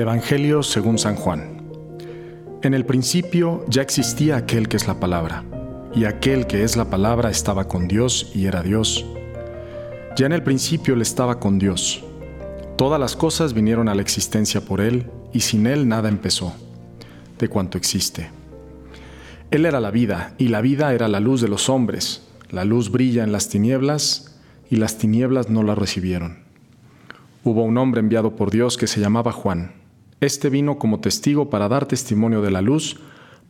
Evangelio según San Juan. En el principio ya existía aquel que es la palabra, y aquel que es la palabra estaba con Dios y era Dios. Ya en el principio él estaba con Dios. Todas las cosas vinieron a la existencia por él, y sin él nada empezó, de cuanto existe. Él era la vida, y la vida era la luz de los hombres. La luz brilla en las tinieblas, y las tinieblas no la recibieron. Hubo un hombre enviado por Dios que se llamaba Juan este vino como testigo para dar testimonio de la luz,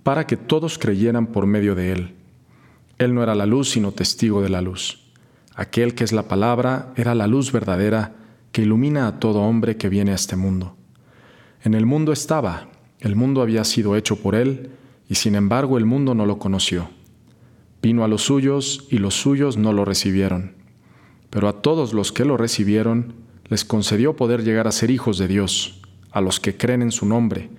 para que todos creyeran por medio de él. Él no era la luz, sino testigo de la luz. Aquel que es la palabra era la luz verdadera que ilumina a todo hombre que viene a este mundo. En el mundo estaba, el mundo había sido hecho por él, y sin embargo el mundo no lo conoció. Vino a los suyos, y los suyos no lo recibieron. Pero a todos los que lo recibieron, les concedió poder llegar a ser hijos de Dios a los que creen en su nombre,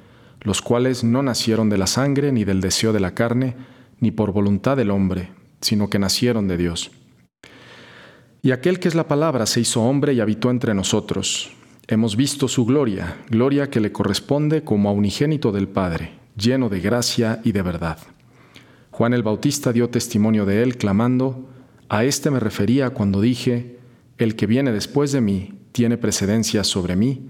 los cuales no nacieron de la sangre, ni del deseo de la carne, ni por voluntad del hombre, sino que nacieron de Dios. Y aquel que es la palabra se hizo hombre y habitó entre nosotros. Hemos visto su gloria, gloria que le corresponde como a unigénito del Padre, lleno de gracia y de verdad. Juan el Bautista dio testimonio de él, clamando, A este me refería cuando dije, El que viene después de mí tiene precedencia sobre mí,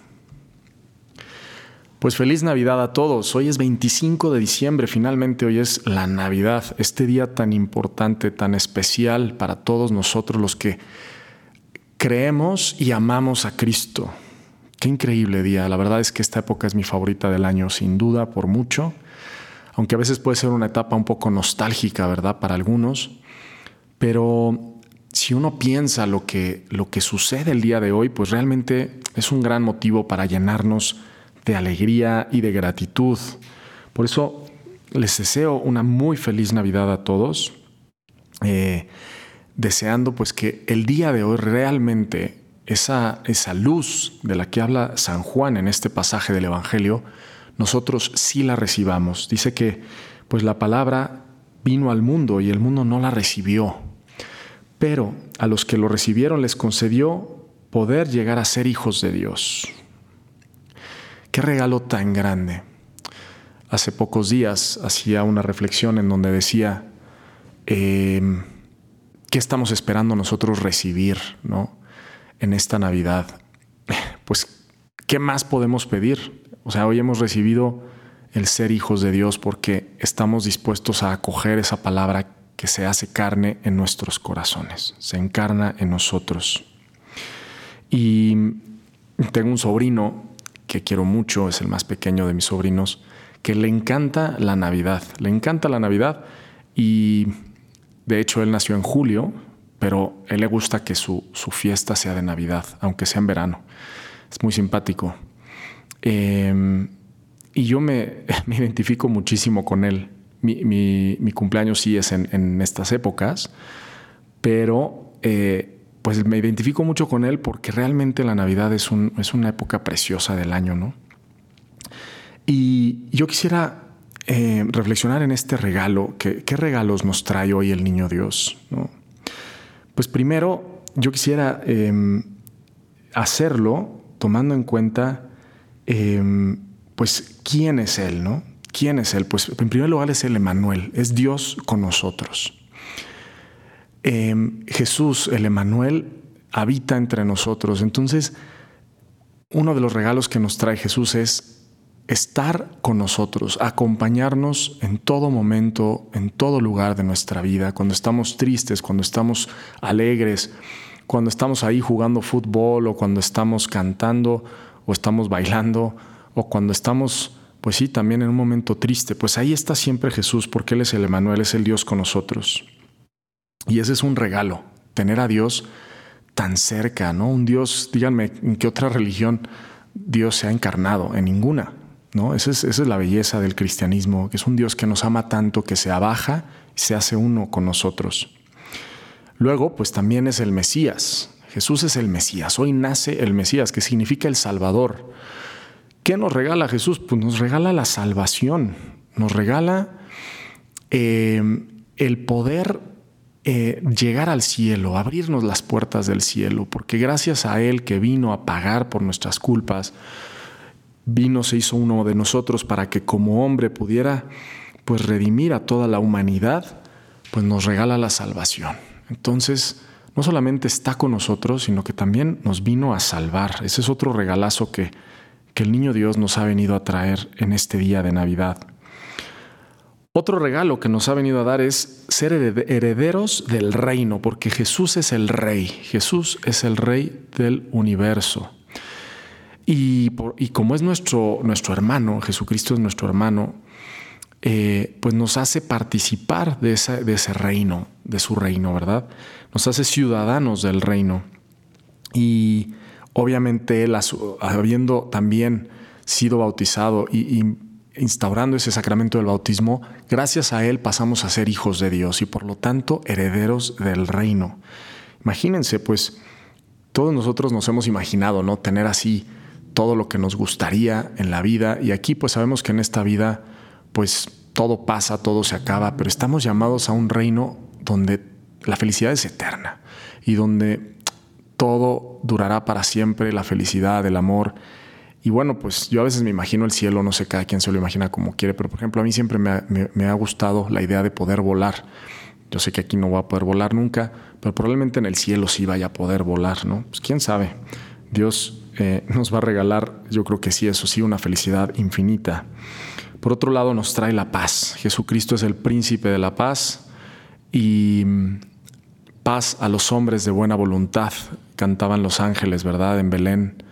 Pues feliz Navidad a todos. Hoy es 25 de diciembre, finalmente hoy es la Navidad, este día tan importante, tan especial para todos nosotros los que creemos y amamos a Cristo. Qué increíble día. La verdad es que esta época es mi favorita del año, sin duda, por mucho. Aunque a veces puede ser una etapa un poco nostálgica, ¿verdad? Para algunos. Pero si uno piensa lo que, lo que sucede el día de hoy, pues realmente es un gran motivo para llenarnos de alegría y de gratitud. Por eso les deseo una muy feliz Navidad a todos, eh, deseando pues que el día de hoy realmente esa, esa luz de la que habla San Juan en este pasaje del Evangelio, nosotros sí la recibamos. Dice que pues la palabra vino al mundo y el mundo no la recibió, pero a los que lo recibieron les concedió poder llegar a ser hijos de Dios. Qué regalo tan grande. Hace pocos días hacía una reflexión en donde decía, em, ¿qué estamos esperando nosotros recibir ¿no? en esta Navidad? Pues, ¿qué más podemos pedir? O sea, hoy hemos recibido el ser hijos de Dios porque estamos dispuestos a acoger esa palabra que se hace carne en nuestros corazones, se encarna en nosotros. Y tengo un sobrino que quiero mucho, es el más pequeño de mis sobrinos, que le encanta la Navidad, le encanta la Navidad y de hecho él nació en julio, pero él le gusta que su, fiesta sea de Navidad, aunque sea en verano. Es muy simpático. Em, y yo me, identifico muchísimo con él. Mi, cumpleaños sí es en, estas épocas, pero eh, pues me identifico mucho con él porque realmente la Navidad es, un, es una época preciosa del año, ¿no? Y yo quisiera eh, reflexionar en este regalo, ¿qué regalos nos trae hoy el Niño Dios? Pues primero, yo quisiera em, hacerlo tomando en cuenta, em, pues, quién es Él, ¿no? ¿Quién es Él? Pues en primer lugar es el Emanuel, es Dios con nosotros. Em, Jesús, el Emanuel, habita entre nosotros. Entonces, uno de los regalos que nos trae Jesús es estar con nosotros, acompañarnos en todo momento, en todo lugar de nuestra vida, cuando estamos tristes, cuando estamos alegres, cuando estamos ahí jugando fútbol o cuando estamos cantando o estamos bailando o cuando estamos, pues sí, también en un momento triste, pues ahí está siempre Jesús porque Él es el Emanuel, es el Dios con nosotros. Y ese es un regalo, tener a Dios tan cerca, ¿no? Un Dios, díganme, ¿en qué otra religión Dios se ha encarnado? En ninguna, ¿no? Esa es, la belleza del cristianismo, que es un Dios que nos ama tanto, que se abaja se hace uno con nosotros. Luego, pues también es el Mesías. Jesús es el Mesías. Hoy nace el Mesías, que significa el Salvador. ¿Qué nos regala Jesús? Pues nos regala la salvación, nos regala eh, el poder eh, llegar al cielo, abrirnos las puertas del cielo, porque gracias a Él que vino a pagar por nuestras culpas, vino, se hizo uno de nosotros para que como hombre pudiera pues redimir a toda la humanidad, pues nos regala la salvación. Entonces, no solamente está con nosotros, sino que también nos vino a salvar. Ese es otro regalazo que, que el niño Dios nos ha venido a traer en este día de Navidad. Otro regalo que nos ha venido a dar es ser herederos del reino, porque Jesús es el rey, Jesús es el rey del universo. Y, como es nuestro, nuestro hermano, Jesucristo es nuestro hermano, eh, pues nos hace participar de, de ese reino, de su reino, ¿verdad? Nos hace ciudadanos del reino. Y obviamente él, habiendo también sido bautizado y, instaurando ese sacramento del bautismo, gracias a él pasamos a ser hijos de Dios y por lo tanto herederos del reino. Imagínense, pues todos nosotros nos hemos imaginado, ¿no? Tener así todo lo que nos gustaría en la vida y aquí pues sabemos que en esta vida pues todo pasa, todo se acaba, pero estamos llamados a un reino donde la felicidad es eterna y donde todo durará para siempre, la felicidad, el amor. Y bueno, pues yo a veces me imagino el cielo, no sé cada quien se lo imagina como quiere, pero por ejemplo a mí siempre me ha, gustado la idea de poder volar. Yo sé que aquí no voy a poder volar nunca, pero probablemente en el cielo sí vaya a poder volar, ¿no? Pues quién sabe. Dios eh, nos va a regalar, yo creo que sí, eso sí, una felicidad infinita. Por otro lado, nos trae la paz. Jesucristo es el príncipe de la paz y mm, paz a los hombres de buena voluntad, cantaban los ángeles, ¿verdad? En Belén.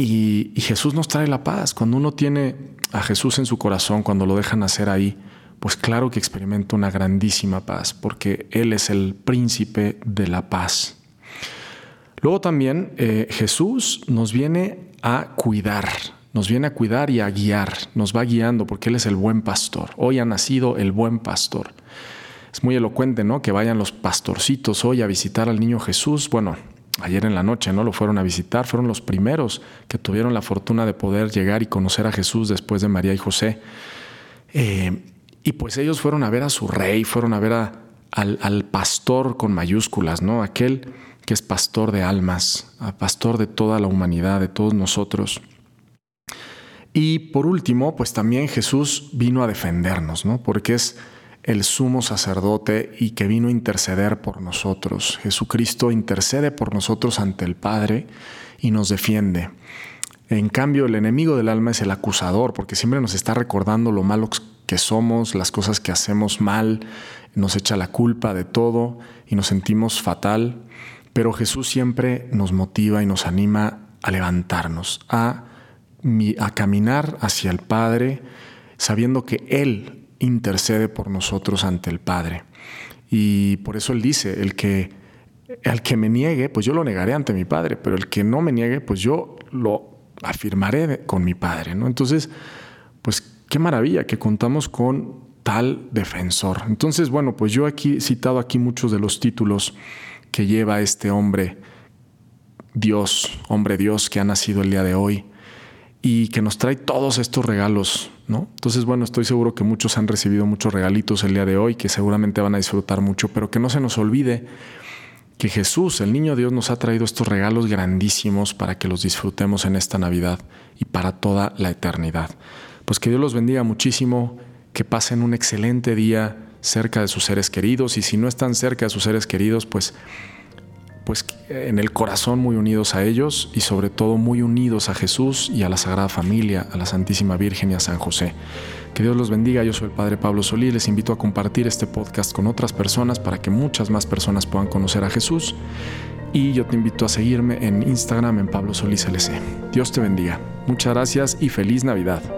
Y, Jesús nos trae la paz. Cuando uno tiene a Jesús en su corazón, cuando lo dejan nacer ahí, pues claro que experimenta una grandísima paz, porque Él es el príncipe de la paz. Luego también eh, Jesús nos viene a cuidar, nos viene a cuidar y a guiar, nos va guiando porque Él es el buen pastor. Hoy ha nacido el buen pastor. Es muy elocuente, ¿no? Que vayan los pastorcitos hoy a visitar al niño Jesús. Bueno, ayer en la noche, ¿no? Lo fueron a visitar, fueron los primeros que tuvieron la fortuna de poder llegar y conocer a Jesús después de María y José. Eh, y pues ellos fueron a ver a su rey, fueron a ver al, al, pastor con mayúsculas, ¿no? Aquel que es pastor de almas, pastor de toda la humanidad, de todos nosotros. Y por último, pues también Jesús vino a defendernos, ¿no? Porque es el sumo sacerdote y que vino a interceder por nosotros. Jesucristo intercede por nosotros ante el Padre y nos defiende. En cambio, el enemigo del alma es el acusador, porque siempre nos está recordando lo malos que somos, las cosas que hacemos mal, nos echa la culpa de todo y nos sentimos fatal. Pero Jesús siempre nos motiva y nos anima a levantarnos, a, caminar hacia el Padre, sabiendo que Él intercede por nosotros ante el Padre. Y por eso Él dice, el que, al que me niegue, pues yo lo negaré ante mi Padre, pero el que no me niegue, pues yo lo afirmaré con mi Padre. ¿no? Entonces, pues qué maravilla que contamos con tal defensor. Entonces, bueno, pues yo aquí he citado aquí muchos de los títulos que lleva este hombre Dios, hombre Dios que ha nacido el día de hoy y que nos trae todos estos regalos, ¿no? Entonces, bueno, estoy seguro que muchos han recibido muchos regalitos el día de hoy, que seguramente van a disfrutar mucho, pero que no se nos olvide que Jesús, el niño Dios, nos ha traído estos regalos grandísimos para que los disfrutemos en esta Navidad y para toda la eternidad. Pues que Dios los bendiga muchísimo, que pasen un excelente día cerca de sus seres queridos y si no están cerca de sus seres queridos, pues pues en el corazón muy unidos a ellos y sobre todo muy unidos a Jesús y a la Sagrada Familia, a la Santísima Virgen y a San José. Que Dios los bendiga, yo soy el Padre Pablo Solí, les invito a compartir este podcast con otras personas para que muchas más personas puedan conocer a Jesús y yo te invito a seguirme en Instagram en Pablo Solís LC. Dios te bendiga, muchas gracias y feliz Navidad.